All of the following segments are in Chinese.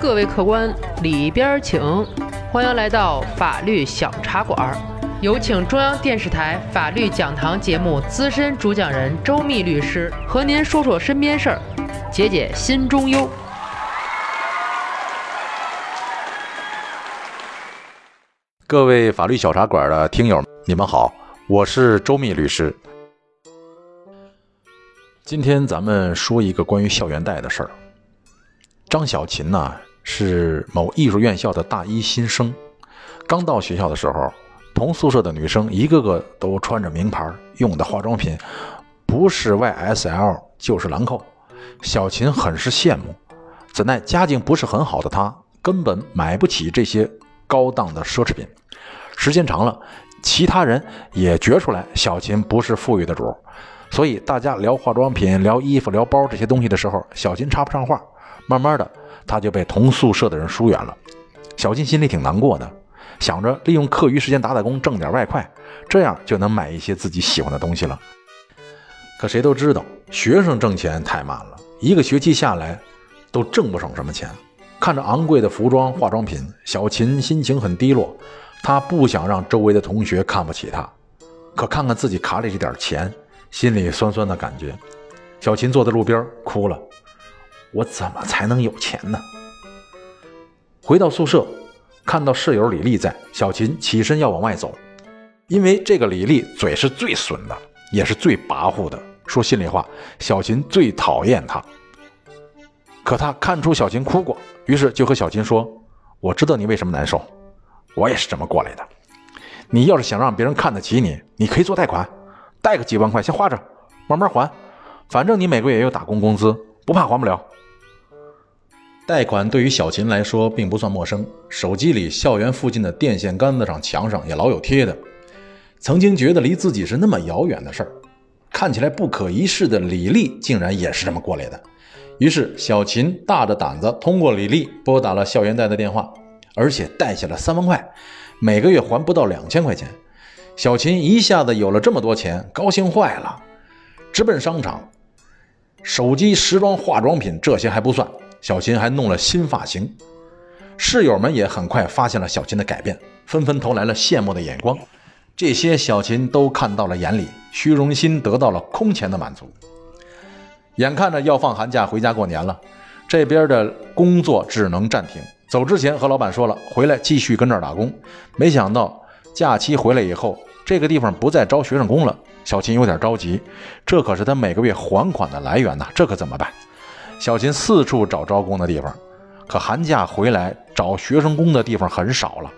各位客官，里边请。欢迎来到法律小茶馆，有请中央电视台法律讲堂节目资深主讲人周密律师和您说说身边事儿，解解心中忧。各位法律小茶馆的听友，你们好，我是周密律师。今天咱们说一个关于校园贷的事儿。张小琴呢是某艺术院校的大一新生，刚到学校的时候，同宿舍的女生一个个都穿着名牌，用的化妆品不是 YSL 就是兰蔻。小琴很是羡慕，怎奈家境不是很好的她，根本买不起这些高档的奢侈品。时间长了，其他人也觉出来小琴不是富裕的主，所以大家聊化妆品、聊衣服、聊包这些东西的时候，小琴插不上话。慢慢的，他就被同宿舍的人疏远了。小金心里挺难过的，想着利用课余时间打打工，挣点外快，这样就能买一些自己喜欢的东西了。可谁都知道，学生挣钱太慢了，一个学期下来都挣不上什么钱。看着昂贵的服装、化妆品，小琴心情很低落。她不想让周围的同学看不起她，可看看自己卡里这点钱，心里酸酸的感觉。小琴坐在路边哭了。我怎么才能有钱呢？回到宿舍，看到室友李丽在，小琴起身要往外走，因为这个李丽嘴是最损的，也是最跋扈的。说心里话，小琴最讨厌她。可他看出小琴哭过，于是就和小琴说：“我知道你为什么难受，我也是这么过来的。你要是想让别人看得起你，你可以做贷款，贷个几万块先花着，慢慢还，反正你每个月也有打工工资，不怕还不了。”贷款对于小琴来说并不算陌生，手机里、校园附近的电线杆子上、墙上也老有贴的。曾经觉得离自己是那么遥远的事儿，看起来不可一世的李丽竟然也是这么过来的。于是小琴大着胆子通过李丽拨打了校园贷的电话，而且贷下了三万块，每个月还不到两千块钱。小琴一下子有了这么多钱，高兴坏了，直奔商场。手机、时装、化妆品这些还不算。小琴还弄了新发型，室友们也很快发现了小琴的改变，纷纷投来了羡慕的眼光。这些小琴都看到了眼里，虚荣心得到了空前的满足。眼看着要放寒假回家过年了，这边的工作只能暂停。走之前和老板说了，回来继续跟这儿打工。没想到假期回来以后，这个地方不再招学生工了。小琴有点着急，这可是他每个月还款的来源呐，这可怎么办？小琴四处找招工的地方，可寒假回来找学生工的地方很少了，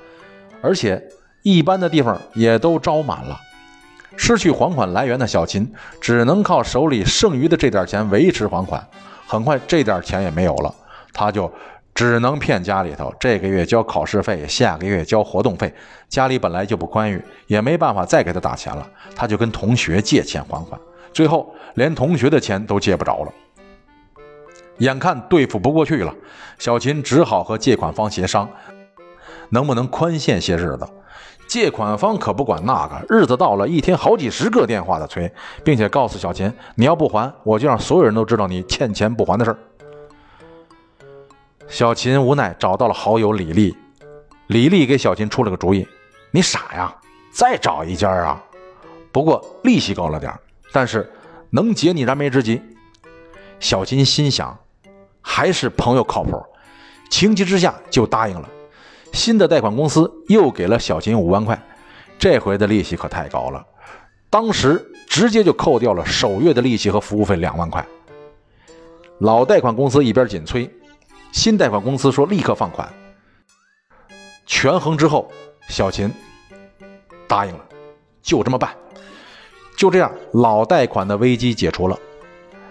而且一般的地方也都招满了。失去还款来源的小琴只能靠手里剩余的这点钱维持还款。很快这点钱也没有了，他就只能骗家里头，这个月交考试费，下个月交活动费。家里本来就不宽裕，也没办法再给他打钱了，他就跟同学借钱还款，最后连同学的钱都借不着了。眼看对付不过去了，小琴只好和借款方协商，能不能宽限些日子。借款方可不管那个，日子到了，一天好几十个电话的催，并且告诉小琴：“你要不还，我就让所有人都知道你欠钱不还的事儿。”小琴无奈找到了好友李丽，李丽给小琴出了个主意：“你傻呀，再找一家啊，不过利息高了点但是能解你燃眉之急。”小琴心想。还是朋友靠谱，情急之下就答应了。新的贷款公司又给了小琴五万块，这回的利息可太高了，当时直接就扣掉了首月的利息和服务费两万块。老贷款公司一边紧催，新贷款公司说立刻放款。权衡之后，小琴答应了，就这么办。就这样，老贷款的危机解除了，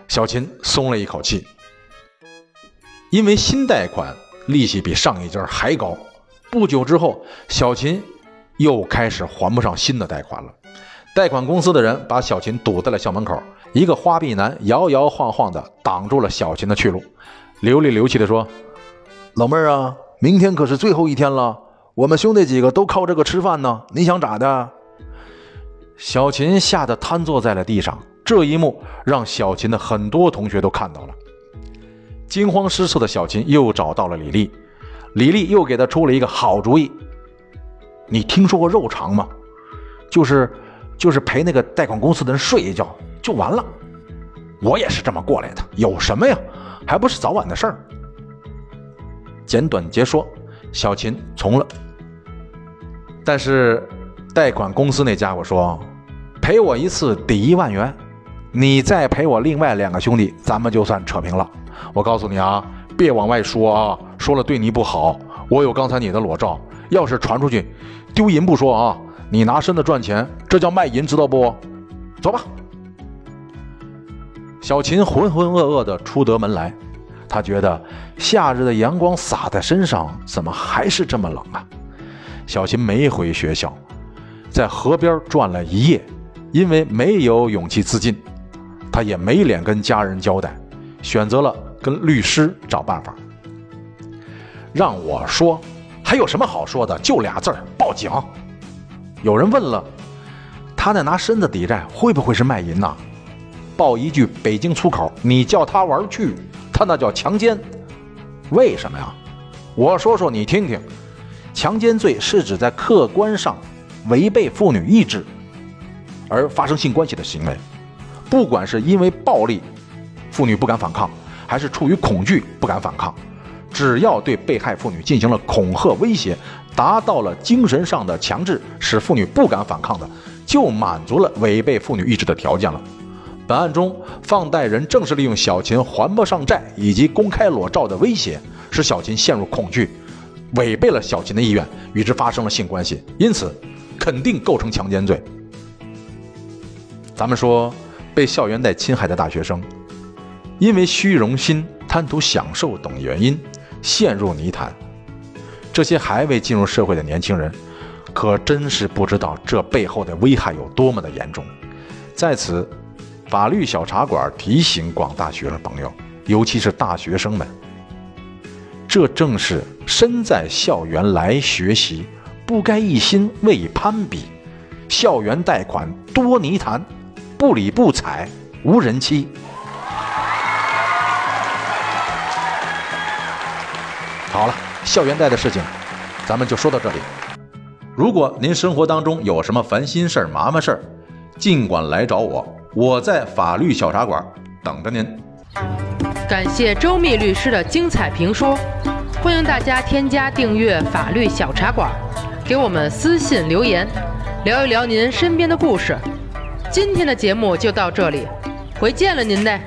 小琴松了一口气。因为新贷款利息比上一家还高，不久之后，小琴又开始还不上新的贷款了。贷款公司的人把小琴堵在了校门口，一个花臂男摇摇晃晃地挡住了小琴的去路，流里流气地说：“老妹儿啊，明天可是最后一天了，我们兄弟几个都靠这个吃饭呢，你想咋的？”小琴吓得瘫坐在了地上。这一幕让小琴的很多同学都看到了。惊慌失措的小琴又找到了李丽，李丽又给他出了一个好主意。你听说过肉偿吗？就是就是陪那个贷款公司的人睡一觉就完了。我也是这么过来的，有什么呀？还不是早晚的事儿。简短截说，小琴从了。但是贷款公司那家伙说，赔我一次抵一万元，你再赔我另外两个兄弟，咱们就算扯平了。我告诉你啊，别往外说啊，说了对你不好。我有刚才你的裸照，要是传出去，丢银不说啊，你拿身子赚钱，这叫卖淫，知道不？走吧。小琴浑浑噩噩地出得门来，她觉得夏日的阳光洒在身上，怎么还是这么冷啊？小琴没回学校，在河边转了一夜，因为没有勇气自尽，她也没脸跟家人交代，选择了跟律师找办法。让我说，还有什么好说的？就俩字儿：报警。有人问了，他在拿身子抵债，会不会是卖淫呢？报一句北京粗口，你叫他玩去，他那叫强奸。为什么呀？我说说你听听。强奸罪是指在客观上违背妇女意志而发生性关系的行为，不管是因为暴力，妇女不敢反抗，还是出于恐惧不敢反抗，只要对被害妇女进行了恐吓威胁，达到了精神上的强制，使妇女不敢反抗的，就满足了违背妇女意志的条件了。本案中，放贷人正是利用小琴还不上债以及公开裸照的威胁，使小琴陷入恐惧，违背了小琴的意愿，与之发生了性关系，因此肯定构成强奸罪。咱们说，被校园贷侵害的大学生，因为虚荣心、贪图享受等原因陷入泥潭，这些还未进入社会的年轻人，可真是不知道这背后的危害有多么的严重。在此。法律小茶馆提醒广大学生朋友，尤其是大学生们，这正是身在校园来学习，不该一心为攀比。校园贷款多泥潭，不理不睬无人欺。好了，校园贷的事情，咱们就说到这里。如果您生活当中有什么烦心事儿、麻烦事儿，尽管来找我。我在法律小茶馆等着您。感谢周密律师的精彩评说，欢迎大家添加订阅法律小茶馆，给我们私信留言，聊一聊您身边的故事。今天的节目就到这里，回见了您嘞。